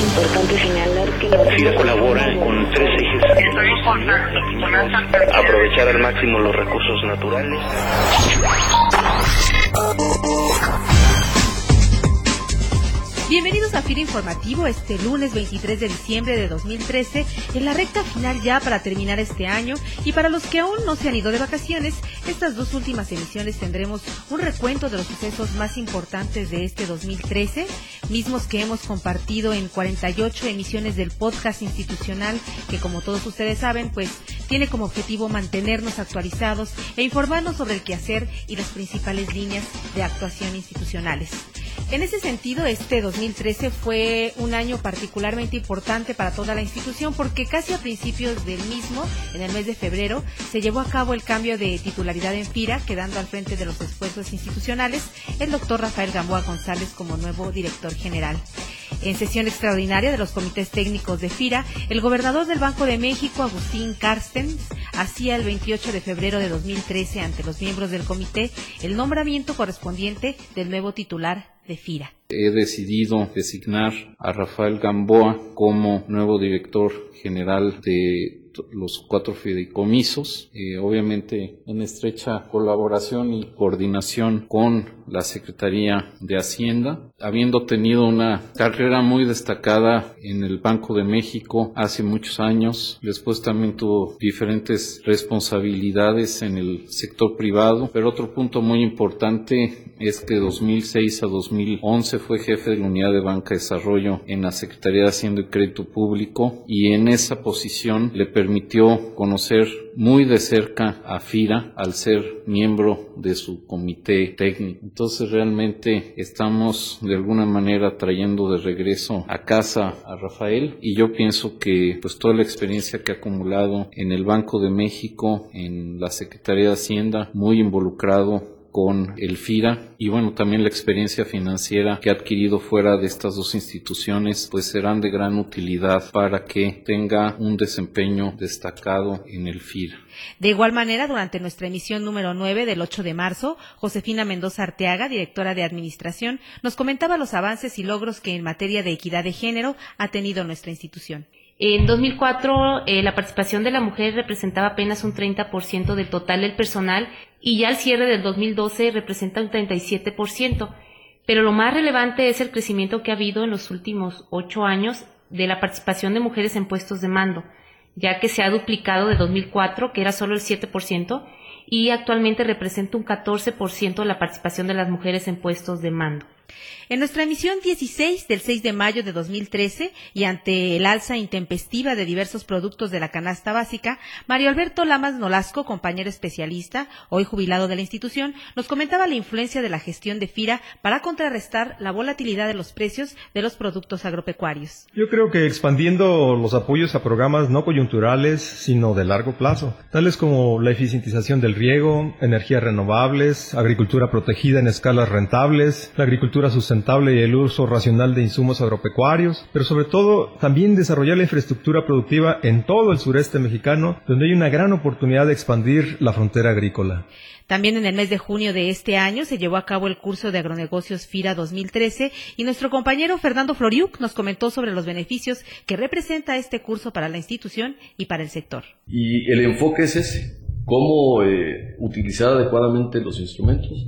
Es importante señalar que la FIRA colabora con tres ejes. Aprovechar al máximo los recursos naturales. Bienvenidos a FIRA Informativo este lunes 23 de diciembre de 2013, en la recta final ya para terminar este año y para los que aún no se han ido de vacaciones, estas dos últimas emisiones tendremos un recuento de los sucesos más importantes de este 2013, mismos que hemos compartido en 48 emisiones del podcast institucional que como todos ustedes saben, pues tiene como objetivo mantenernos actualizados e informarnos sobre el quehacer y las principales líneas de actuación institucionales. En ese sentido, este 2013 fue un año particularmente importante para toda la institución porque casi a principios del mismo, en el mes de febrero, se llevó a cabo el cambio de titularidad en FIRA, quedando al frente de los esfuerzos institucionales el doctor Rafael Gamboa González como nuevo director general. En sesión extraordinaria de los comités técnicos de FIRA, el gobernador del Banco de México, Agustín Carstens, hacía el 28 de febrero de 2013 ante los miembros del comité el nombramiento correspondiente del nuevo titular de FIRA. He decidido designar a Rafael Gamboa como nuevo director general de los cuatro fideicomisos, eh, obviamente en estrecha colaboración y coordinación con la Secretaría de Hacienda, habiendo tenido una carrera muy destacada en el Banco de México hace muchos años, después también tuvo diferentes responsabilidades en el sector privado, pero otro punto muy importante es que de 2006 a 2011 fue jefe de la Unidad de Banca y Desarrollo en la Secretaría de Hacienda y Crédito Público y en esa posición le permitió conocer muy de cerca a FIRA al ser miembro de su comité técnico. Entonces realmente estamos de alguna manera trayendo de regreso a casa a Rafael y yo pienso que pues toda la experiencia que ha acumulado en el Banco de México, en la Secretaría de Hacienda, muy involucrado con el FIRA y bueno, también la experiencia financiera que ha adquirido fuera de estas dos instituciones pues serán de gran utilidad para que tenga un desempeño destacado en el FIRA. De igual manera, durante nuestra emisión número 9 del 8 de marzo, Josefina Mendoza Arteaga, directora de Administración, nos comentaba los avances y logros que en materia de equidad de género ha tenido nuestra institución. En 2004 eh, la participación de la mujer representaba apenas un 30% del total del personal y ya al cierre del 2012 representa un 37%. Pero lo más relevante es el crecimiento que ha habido en los últimos ocho años de la participación de mujeres en puestos de mando, ya que se ha duplicado de 2004, que era solo el 7%, y actualmente representa un 14% de la participación de las mujeres en puestos de mando. En nuestra emisión 16 del 6 de mayo de 2013 y ante el alza intempestiva de diversos productos de la canasta básica, Mario Alberto Lamas Nolasco, compañero especialista, hoy jubilado de la institución, nos comentaba la influencia de la gestión de FIRA para contrarrestar la volatilidad de los precios de los productos agropecuarios. Yo creo que expandiendo los apoyos a programas no coyunturales, sino de largo plazo, tales como la eficientización del riego, energías renovables, agricultura protegida en escalas rentables, la agricultura sustentable, y el uso racional de insumos agropecuarios, pero sobre todo también desarrollar la infraestructura productiva en todo el sureste mexicano, donde hay una gran oportunidad de expandir la frontera agrícola. También en el mes de junio de este año se llevó a cabo el curso de agronegocios FIRA 2013 y nuestro compañero Fernando Floriuk nos comentó sobre los beneficios que representa este curso para la institución y para el sector. Y el enfoque es ese, cómo eh, utilizar adecuadamente los instrumentos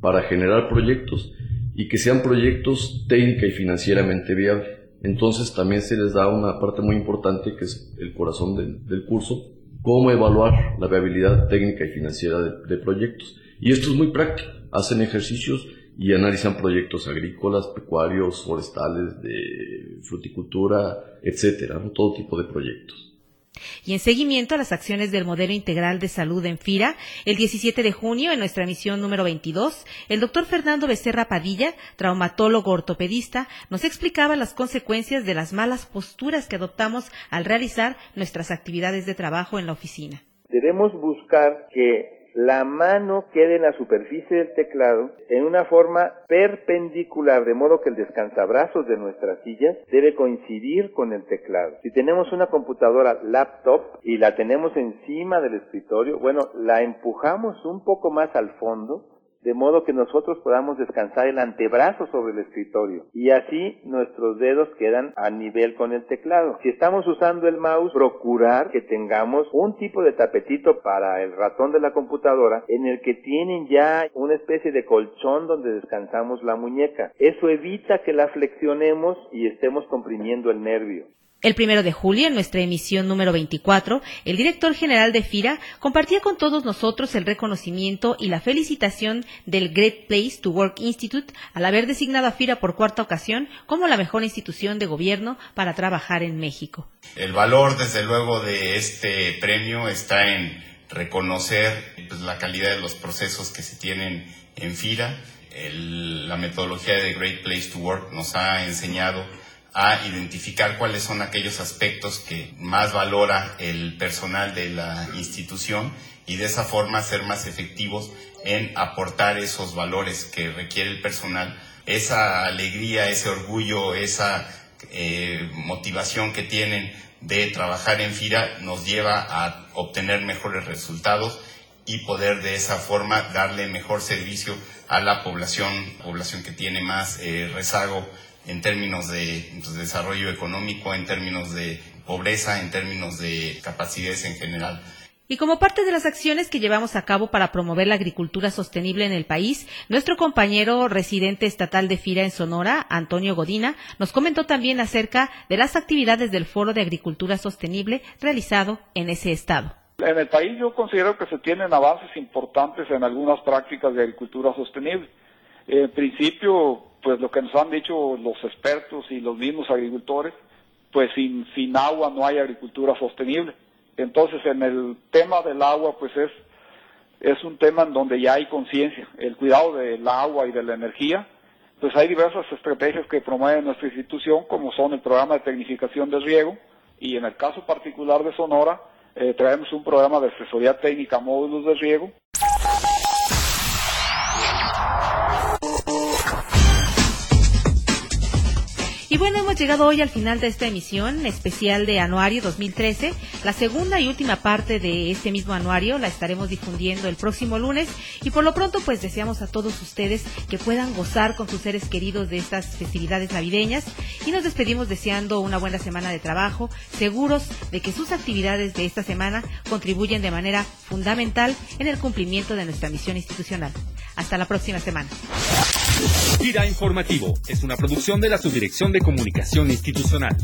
para generar proyectos y que sean proyectos técnica y financieramente viables. Entonces también se les da una parte muy importante que es el corazón del, curso, cómo evaluar la viabilidad técnica y financiera de, proyectos. Y esto es muy práctico. Hacen ejercicios y analizan proyectos agrícolas, pecuarios, forestales, de fruticultura, etcétera, todo tipo de proyectos. Y en seguimiento a las acciones del modelo integral de salud en FIRA, el 17 de junio, en nuestra misión número 22, el doctor Fernando Becerra Padilla, traumatólogo ortopedista, nos explicaba las consecuencias de las malas posturas que adoptamos al realizar nuestras actividades de trabajo en la oficina. Debemos buscar que la mano quede en la superficie del teclado en una forma perpendicular, de modo que el descansabrazos de nuestras sillas debe coincidir con el teclado. Si tenemos una computadora laptop y la tenemos encima del escritorio, bueno, la empujamos un poco más al fondo de modo que nosotros podamos descansar el antebrazo sobre el escritorio y así nuestros dedos quedan a nivel con el teclado. Si estamos usando el mouse, procurar que tengamos un tipo de tapetito para el ratón de la computadora en el que tienen ya una especie de colchón donde descansamos la muñeca. Eso evita que la flexionemos y estemos comprimiendo el nervio. El primero de julio, en nuestra emisión número 24, el director general de FIRA compartía con todos nosotros el reconocimiento y la felicitación del Great Place to Work Institute al haber designado a FIRA por cuarta ocasión como la mejor institución de gobierno para trabajar en México. El valor, desde luego, de este premio está en reconocer pues, la calidad de los procesos que se tienen en FIRA. la metodología de Great Place to Work nos ha enseñado a identificar cuáles son aquellos aspectos que más valora el personal de la institución y de esa forma ser más efectivos en aportar esos valores que requiere el personal, esa alegría, ese orgullo, esa eh, motivación que tienen de trabajar en FIRA nos lleva a obtener mejores resultados y poder de esa forma darle mejor servicio a la población, población que tiene más eh, rezago en términos de pues, desarrollo económico, en términos de pobreza, en términos de capacidades en general. Y como parte de las acciones que llevamos a cabo para promover la agricultura sostenible en el país, nuestro compañero residente estatal de FIRA en Sonora, Antonio Godina, nos comentó también acerca de las actividades del Foro de Agricultura Sostenible realizado en ese estado. En el país yo considero que se tienen avances importantes en algunas prácticas de agricultura sostenible. En principio, pues lo que nos han dicho los expertos y los mismos agricultores, pues sin, sin agua no hay agricultura sostenible. Entonces, en el tema del agua, pues es, es un tema en donde ya hay conciencia, el cuidado del agua y de la energía. Pues hay diversas estrategias que promueve nuestra institución, como son el programa de tecnificación de riego, y en el caso particular de Sonora, eh, traemos un programa de asesoría técnica módulos de riego, Y bueno, hemos llegado hoy al final de esta emisión especial de Anuario 2013. La segunda y última parte de este mismo anuario la estaremos difundiendo el próximo lunes. Y por lo pronto, pues deseamos a todos ustedes que puedan gozar con sus seres queridos de estas festividades navideñas. Y nos despedimos deseando una buena semana de trabajo, seguros de que sus actividades de esta semana contribuyen de manera fundamental en el cumplimiento de nuestra misión institucional. Hasta la próxima semana. Gira Informativo es una producción de la Subdirección de Comunicación Institucional.